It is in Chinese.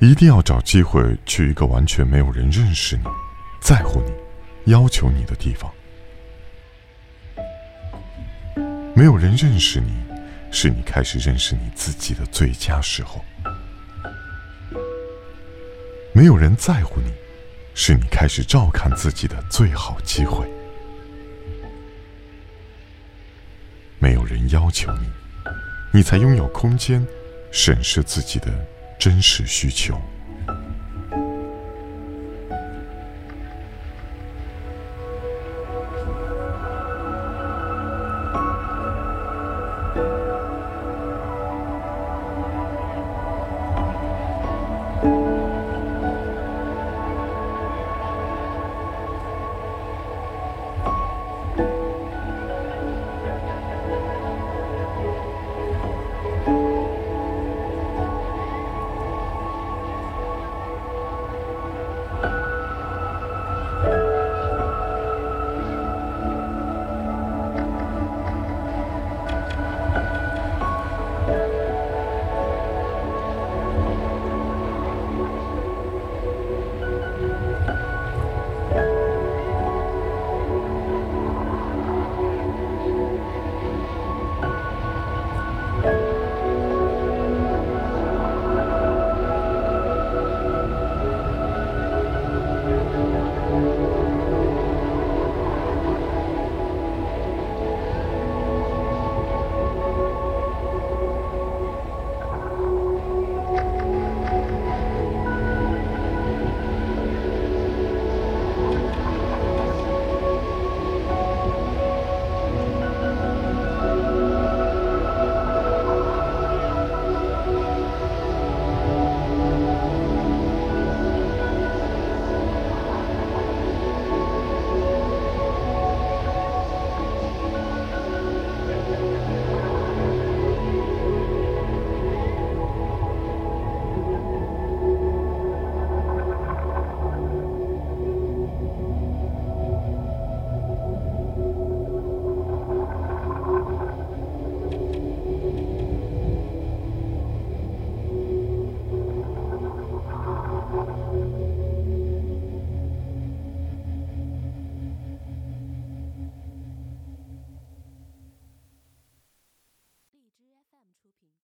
一定要找机会去一个完全没有人认识你、在乎你、要求你的地方。没有人认识你，是你开始认识你自己的最佳时候；没有人在乎你，是你开始照看自己的最好机会；人要求你你才拥有空间审视自己的真实需求。